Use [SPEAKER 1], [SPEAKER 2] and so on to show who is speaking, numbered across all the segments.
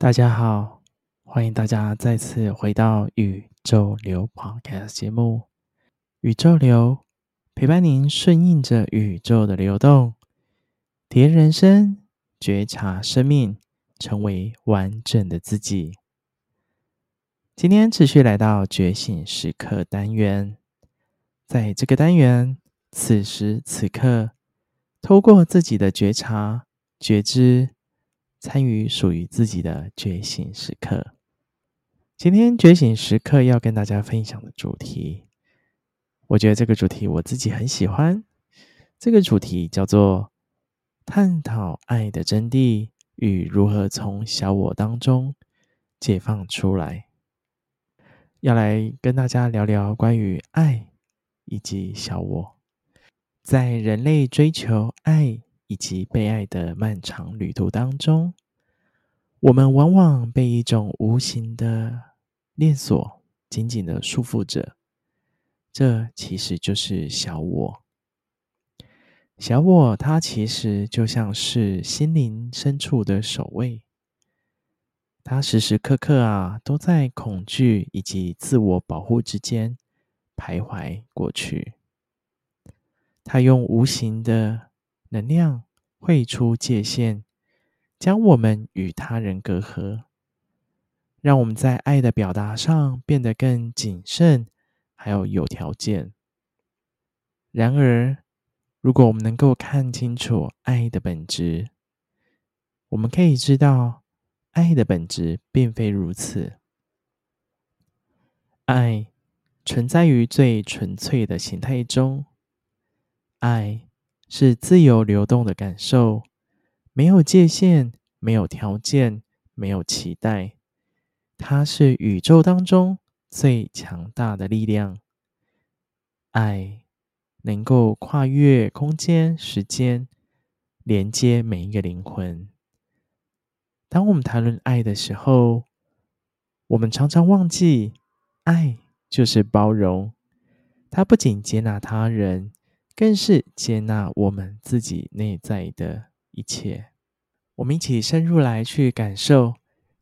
[SPEAKER 1] 大家好，欢迎大家再次回到宇宙流 Podcast 节目。宇宙流陪伴您顺应着宇宙的流动，体验人生，觉察生命，成为完整的自己。今天持续来到觉醒时刻单元，在这个单元，此时此刻，透过自己的觉察、觉知。参与属于自己的觉醒时刻。今天觉醒时刻要跟大家分享的主题，我觉得这个主题我自己很喜欢。这个主题叫做“探讨爱的真谛与如何从小我当中解放出来”。要来跟大家聊聊关于爱以及小我，在人类追求爱。以及被爱的漫长旅途当中，我们往往被一种无形的链锁紧紧的束缚着。这其实就是小我。小我，它其实就像是心灵深处的守卫，它时时刻刻啊都在恐惧以及自我保护之间徘徊过去。它用无形的。能量绘出界限，将我们与他人隔阂，让我们在爱的表达上变得更谨慎，还有有条件。然而，如果我们能够看清楚爱的本质，我们可以知道，爱的本质并非如此。爱存在于最纯粹的形态中，爱。是自由流动的感受，没有界限，没有条件，没有期待。它是宇宙当中最强大的力量。爱能够跨越空间、时间，连接每一个灵魂。当我们谈论爱的时候，我们常常忘记，爱就是包容。它不仅接纳他人。更是接纳我们自己内在的一切。我们一起深入来去感受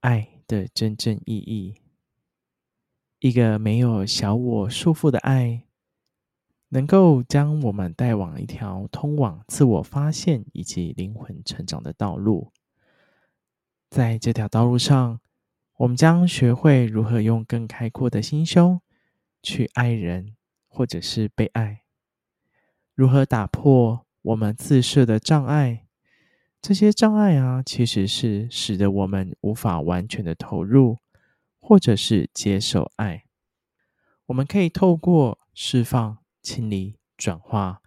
[SPEAKER 1] 爱的真正意义。一个没有小我束缚的爱，能够将我们带往一条通往自我发现以及灵魂成长的道路。在这条道路上，我们将学会如何用更开阔的心胸去爱人，或者是被爱。如何打破我们自设的障碍？这些障碍啊，其实是使得我们无法完全的投入，或者是接受爱。我们可以透过释放、清理、转化，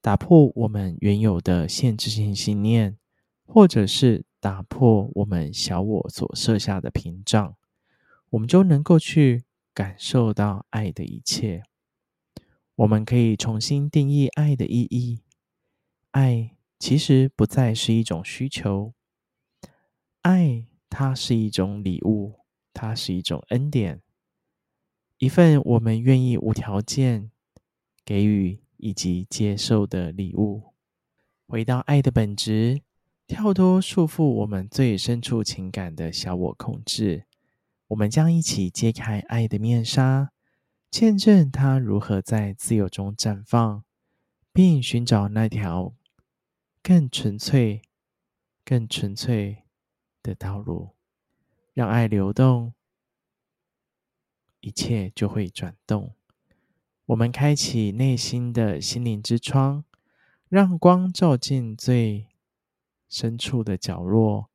[SPEAKER 1] 打破我们原有的限制性信念，或者是打破我们小我所设下的屏障，我们就能够去感受到爱的一切。我们可以重新定义爱的意义。爱其实不再是一种需求，爱它是一种礼物，它是一种恩典，一份我们愿意无条件给予以及接受的礼物。回到爱的本质，跳脱束缚我们最深处情感的小我控制，我们将一起揭开爱的面纱。见证他如何在自由中绽放，并寻找那条更纯粹、更纯粹的道路，让爱流动，一切就会转动。我们开启内心的心灵之窗，让光照进最深处的角落，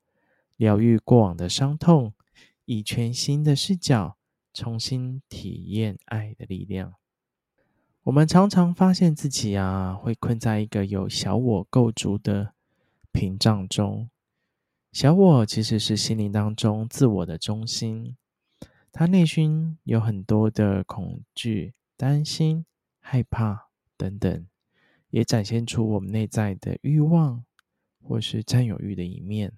[SPEAKER 1] 疗愈过往的伤痛，以全新的视角。重新体验爱的力量。我们常常发现自己啊，会困在一个有小我构筑的屏障中。小我其实是心灵当中自我的中心，他内心有很多的恐惧、担心、害怕等等，也展现出我们内在的欲望或是占有欲的一面。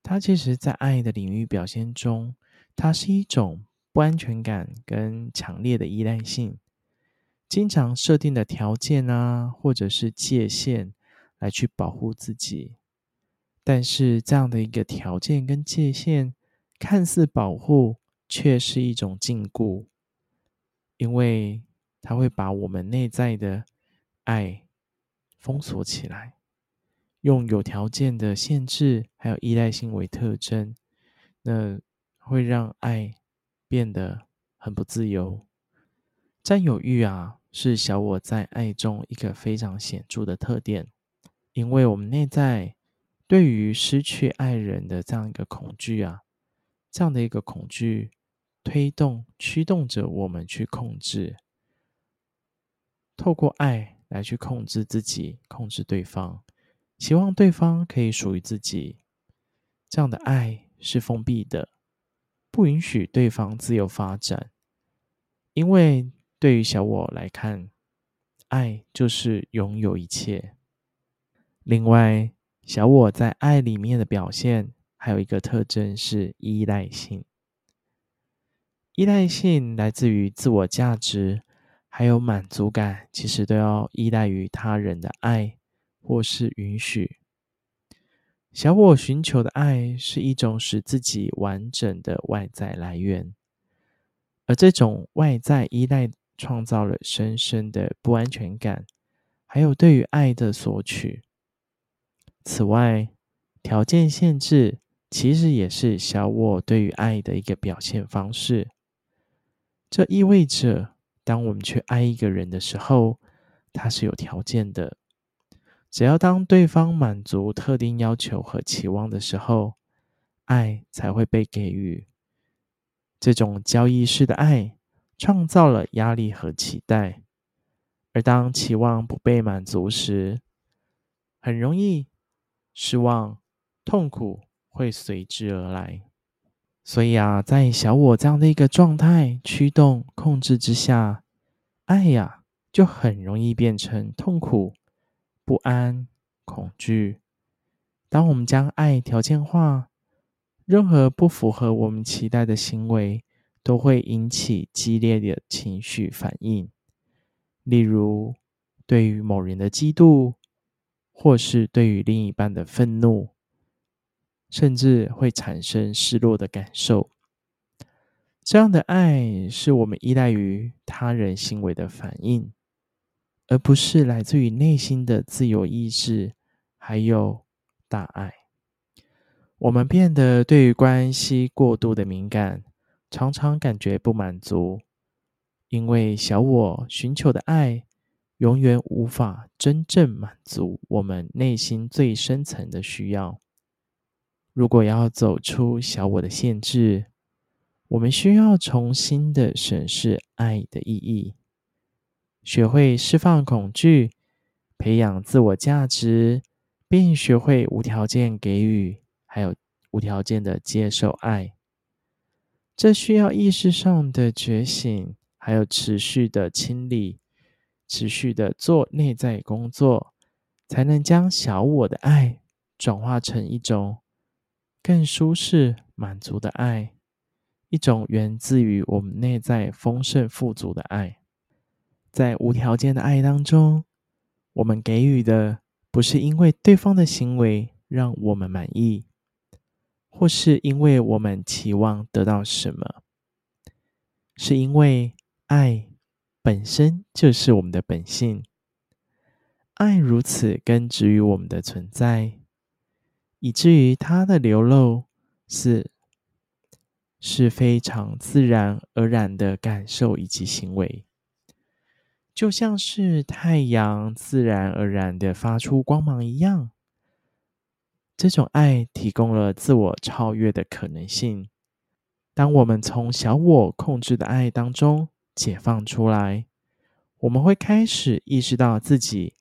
[SPEAKER 1] 它其实，在爱的领域表现中，它是一种。不安全感跟强烈的依赖性，经常设定的条件啊，或者是界限，来去保护自己，但是这样的一个条件跟界限，看似保护，却是一种禁锢，因为它会把我们内在的爱封锁起来，用有条件的限制还有依赖性为特征，那会让爱变得很不自由。占有欲啊，是小我在爱中一个非常显著的特点，因为我们内在对于失去爱人的这样一个恐惧啊，这样的一个恐惧推动驱动着我们去控制，透过爱来去控制自己，控制对方，希望对方可以属于自己。这样的爱是封闭的，不允许对方自由发展，因为。对于小我来看，爱就是拥有一切。另外，小我在爱里面的表现还有一个特征是依赖性。依赖性来自于自我价值，还有满足感，其实都要依赖于他人的爱或是允许。小我寻求的爱是一种使自己完整的外在来源，而这种外在依赖。创造了深深的不安全感，还有对于爱的索取。此外，条件限制其实也是小我对于爱的一个表现方式。这意味着，当我们去爱一个人的时候，他是有条件的。只要当对方满足特定要求和期望的时候，爱才会被给予。这种交易式的爱。创造了压力和期待，而当期望不被满足时，很容易失望、痛苦会随之而来。所以啊，在小我这样的一个状态、驱动、控制之下，爱呀，就很容易变成痛苦、不安、恐惧。当我们将爱条件化，任何不符合我们期待的行为，都会引起激烈的情绪反应，例如对于某人的嫉妒，或是对于另一半的愤怒，甚至会产生失落的感受。这样的爱是我们依赖于他人行为的反应，而不是来自于内心的自由意志，还有大爱。我们变得对于关系过度的敏感。常常感觉不满足，因为小我寻求的爱永远无法真正满足我们内心最深层的需要。如果要走出小我的限制，我们需要重新的审视爱的意义，学会释放恐惧，培养自我价值，并学会无条件给予，还有无条件的接受爱。这需要意识上的觉醒，还有持续的清理，持续的做内在工作，才能将小我的爱转化成一种更舒适、满足的爱，一种源自于我们内在丰盛富足的爱。在无条件的爱当中，我们给予的不是因为对方的行为让我们满意。或是因为我们期望得到什么，是因为爱本身就是我们的本性，爱如此根植于我们的存在，以至于它的流露是是非常自然而然的感受以及行为，就像是太阳自然而然的发出光芒一样。这种爱提供了自我超越的可能性。当我们从小我控制的爱当中解放出来，我们会开始意识到自己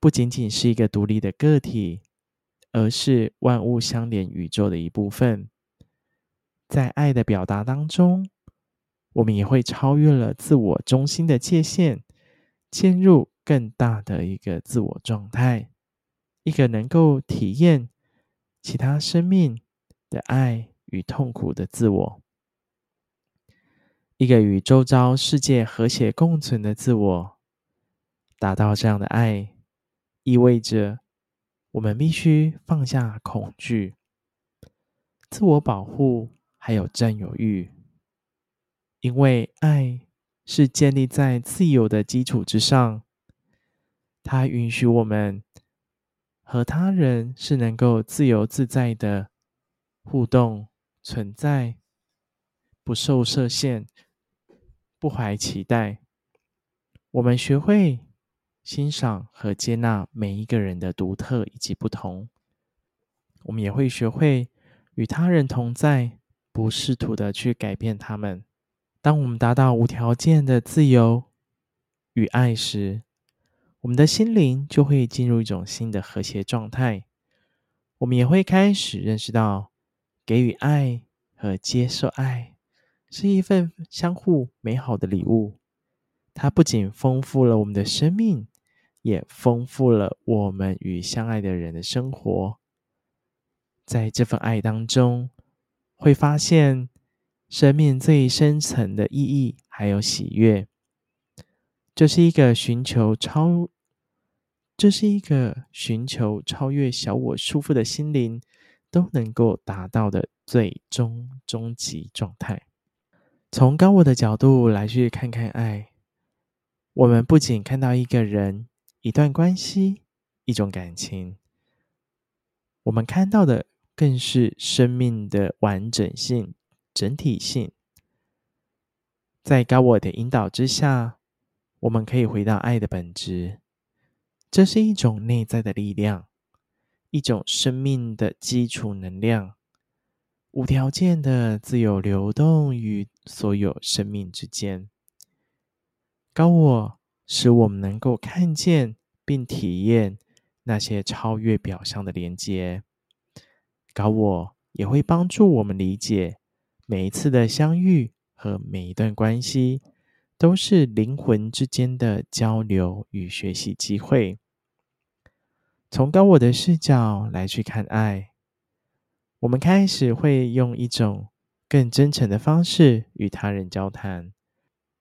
[SPEAKER 1] 不仅仅是一个独立的个体，而是万物相连宇宙的一部分。在爱的表达当中，我们也会超越了自我中心的界限，陷入更大的一个自我状态，一个能够体验。其他生命的爱与痛苦的自我，一个与周遭世界和谐共存的自我，达到这样的爱，意味着我们必须放下恐惧、自我保护，还有占有欲，因为爱是建立在自由的基础之上，它允许我们和他人是能够自由自在的互动存在，不受设限，不怀期待。我们学会。欣赏和接纳每一个人的独特以及不同，我们也会学会与他人同在，不试图的去改变他们。当我们达到无条件的自由与爱时，我们的心灵就会进入一种新的和谐状态。我们也会开始认识到，给予爱和接受爱是一份相互美好的礼物。它不仅丰富了我们的生命。也丰富了我们与相爱的人的生活。在这份爱当中，会发现生命最深层的意义，还有喜悦。这是一个寻求超，这是一个寻求超越小我束缚的心灵都能够达到的最终终极状态。从高我的角度来去看看爱，我们不仅看到一个人。一段关系，一种感情，我们看到的更是生命的完整性、整体性。在高我的引导之下，我们可以回到爱的本质。这是一种内在的力量，一种生命的基础能量，无条件的自由流动于所有生命之间。高我。使我们能够看见并体验那些超越表象的连接。高我也会帮助我们理解，每一次的相遇和每一段关系，都是灵魂之间的交流与学习机会。从高我的视角来去看爱，我们开始会用一种更真诚的方式与他人交谈。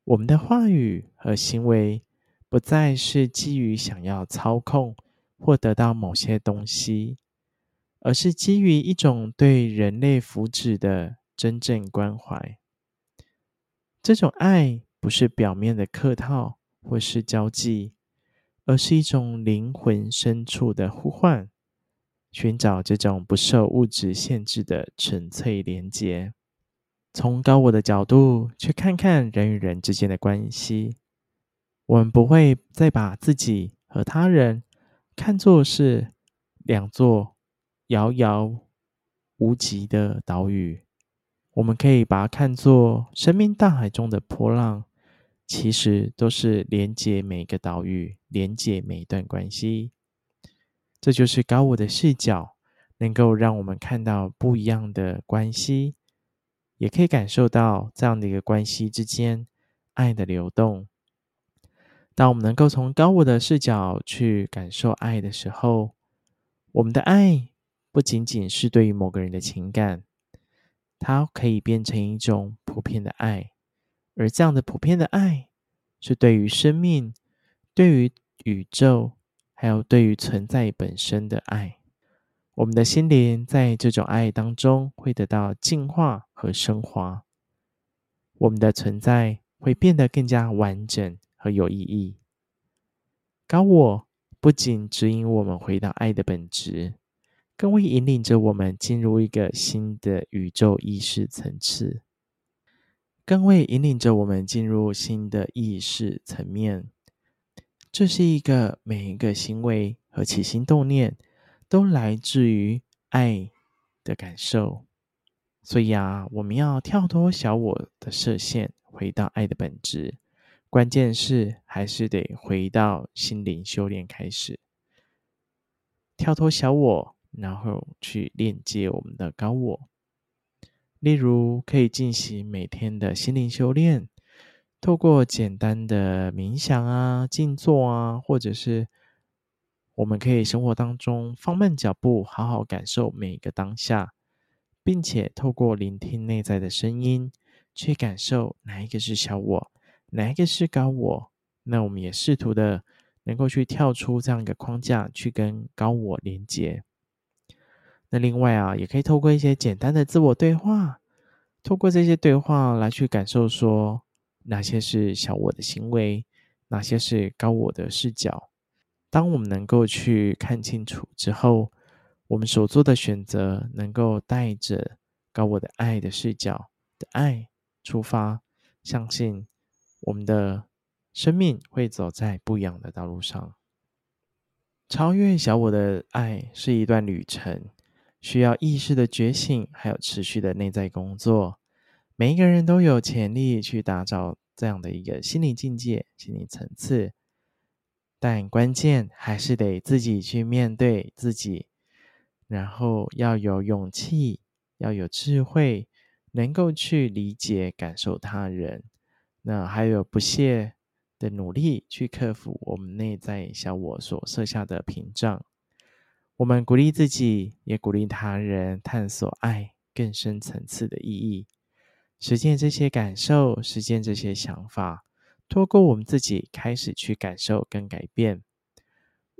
[SPEAKER 1] 我们的话语和行为，不再是基于想要操控或得到某些东西，而是基于一种对人类福祉的真正关怀。这种爱不是表面的客套或是交际，而是一种灵魂深处的呼唤，寻找这种不受物质限制的纯粹连结。从高我的角度去看看人与人之间的关系。我们不会再把自己和他人看作是两座遥遥无极的岛屿，我们可以把它看作生命大海中的波浪，其实都是连接每个岛屿，连接每一段关系。这就是高我的视角，能够让我们看到不一样的关系，也可以感受到这样的一个关系之间爱的流动。当我们能够从高我的视角去感受爱的时候，我们的爱不仅仅是对于某个人的情感，它可以变成一种普遍的爱，而这样的普遍的爱，是对于生命、对于宇宙，还有对于存在本身的爱。我们的心灵在这种爱当中会得到净化和升华，我们的存在会变得更加完整。和有意义。高我不仅指引我们回到爱的本质，更会引领着我们进入一个新的宇宙意识层次，更会引领着我们进入新的意识层面。这是一个每一个行为和起心动念都来自于爱的感受。所以啊，我们要跳脱小我的设限，回到爱的本质。关键是还是得回到心灵修炼开始，跳脱小我，然后去链接我们的高我。例如，可以进行每天的心灵修炼，透过简单的冥想啊、静坐啊，或者是我们可以生活当中放慢脚步，好好感受每一个当下，并且透过聆听内在的声音，去感受哪一个是小我。哪一个是高我？那我们也试图的能够去跳出这样一个框架，去跟高我连接。那另外啊，也可以透过一些简单的自我对话，透过这些对话来去感受说，哪些是小我的行为，哪些是高我的视角。当我们能够去看清楚之后，我们所做的选择能够带着高我的爱的视角的爱出发，相信我们的生命会走在不一样的道路上。超越小我的爱是一段旅程。需要意识的觉醒，还有持续的内在工作。每一个人都有潜力去打造这样的一个心理境界、心理层次，但关键还是得自己去面对自己，然后要有勇气，要有智慧，能够去理解、感受他人。那还有不懈的努力去克服我们内在小我所设下的屏障。我们鼓励自己，也鼓励他人探索爱更深层次的意义，实践这些感受，实践这些想法，透过我们自己开始去感受跟改变。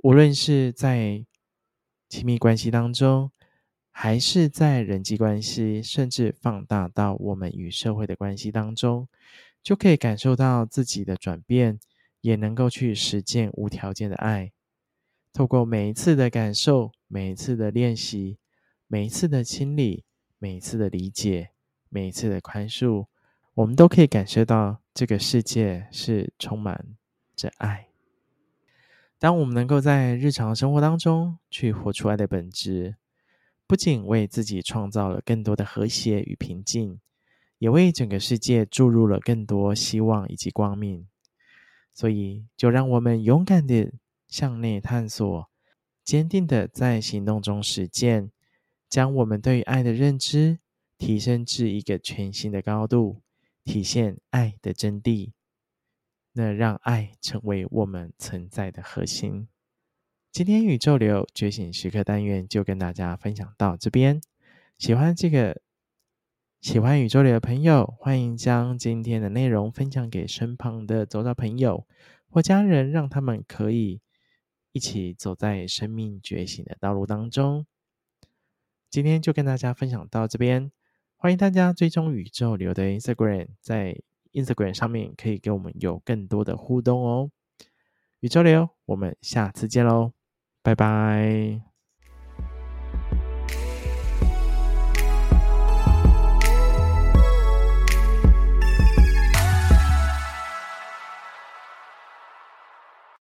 [SPEAKER 1] 无论是在亲密关系当中，还是在人际关系，甚至放大到我们与社会的关系当中，就可以感受到自己的转变，也能够去实践无条件的爱。透过每一次的感受，每一次的练习，每一次的清理，每一次的理解，每一次的宽恕，我们都可以感受到这个世界是充满着爱。当我们能够在日常生活当中去活出爱的本质，不仅为自己创造了更多的和谐与平静，也为整个世界注入了更多希望以及光明。所以，就让我们勇敢的。向内探索，坚定的在行动中实践，将我们对于爱的认知提升至一个全新的高度，体现爱的真谛。那让爱成为我们存在的核心。今天宇宙流觉醒时刻单元就跟大家分享到这边。喜欢这个，喜欢宇宙流的朋友，欢迎将今天的内容分享给身旁的周遭朋友或家人，让他们可以。一起走在生命觉醒的道路当中。今天就跟大家分享到这边，欢迎大家追踪宇宙流的 Instagram，在 Instagram 上面可以给我们有更多的互动哦。宇宙流，我们下次见喽，拜拜。